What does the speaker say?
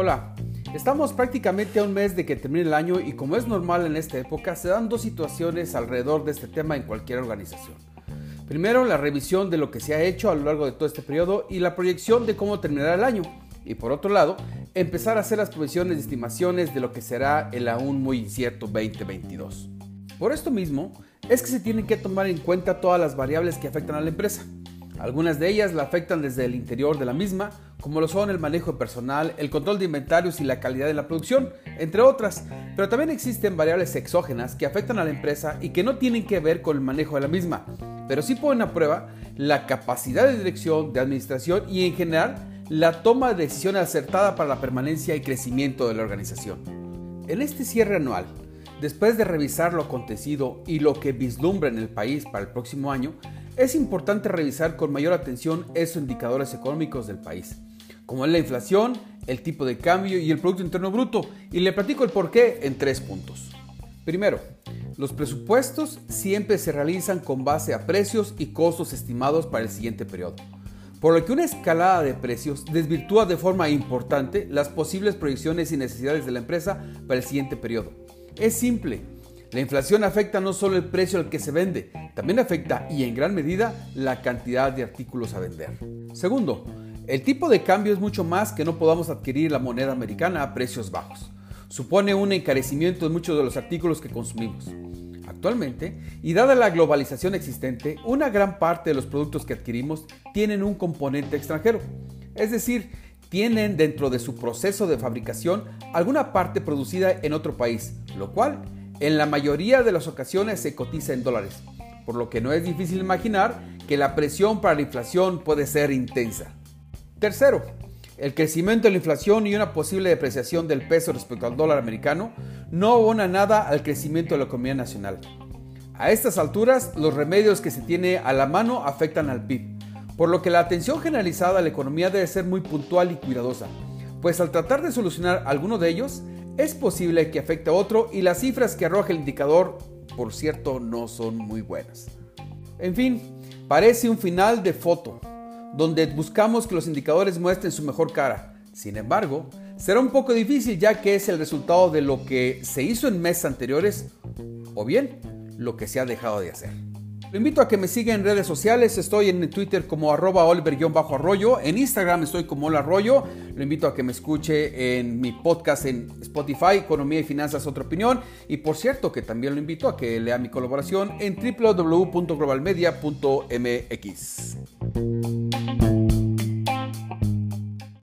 Hola, estamos prácticamente a un mes de que termine el año y como es normal en esta época, se dan dos situaciones alrededor de este tema en cualquier organización. Primero, la revisión de lo que se ha hecho a lo largo de todo este periodo y la proyección de cómo terminará el año. Y por otro lado, empezar a hacer las provisiones y estimaciones de lo que será el aún muy incierto 2022. Por esto mismo, es que se tienen que tomar en cuenta todas las variables que afectan a la empresa. Algunas de ellas la afectan desde el interior de la misma, como lo son el manejo personal, el control de inventarios y la calidad de la producción, entre otras. Pero también existen variables exógenas que afectan a la empresa y que no tienen que ver con el manejo de la misma, pero sí ponen a prueba la capacidad de dirección, de administración y en general la toma de decisiones acertada para la permanencia y crecimiento de la organización. En este cierre anual, después de revisar lo acontecido y lo que vislumbra en el país para el próximo año, es importante revisar con mayor atención esos indicadores económicos del país, como es la inflación, el tipo de cambio y el Producto Interno Bruto, y le platico el porqué en tres puntos. Primero, los presupuestos siempre se realizan con base a precios y costos estimados para el siguiente periodo, por lo que una escalada de precios desvirtúa de forma importante las posibles proyecciones y necesidades de la empresa para el siguiente periodo. Es simple, la inflación afecta no solo el precio al que se vende, también afecta y en gran medida la cantidad de artículos a vender. Segundo, el tipo de cambio es mucho más que no podamos adquirir la moneda americana a precios bajos. Supone un encarecimiento de muchos de los artículos que consumimos. Actualmente, y dada la globalización existente, una gran parte de los productos que adquirimos tienen un componente extranjero. Es decir, tienen dentro de su proceso de fabricación alguna parte producida en otro país, lo cual en la mayoría de las ocasiones se cotiza en dólares, por lo que no es difícil imaginar que la presión para la inflación puede ser intensa. Tercero, el crecimiento de la inflación y una posible depreciación del peso respecto al dólar americano no abona nada al crecimiento de la economía nacional. A estas alturas, los remedios que se tiene a la mano afectan al PIB, por lo que la atención generalizada a la economía debe ser muy puntual y cuidadosa, pues al tratar de solucionar alguno de ellos, es posible que afecte a otro y las cifras que arroja el indicador, por cierto, no son muy buenas. En fin, parece un final de foto, donde buscamos que los indicadores muestren su mejor cara. Sin embargo, será un poco difícil ya que es el resultado de lo que se hizo en meses anteriores o bien lo que se ha dejado de hacer. Lo invito a que me siga en redes sociales. Estoy en Twitter como arroba oliver-arroyo. En Instagram estoy como Hola Arroyo. Lo invito a que me escuche en mi podcast en Spotify, Economía y Finanzas, otra opinión. Y por cierto, que también lo invito a que lea mi colaboración en www.globalmedia.mx.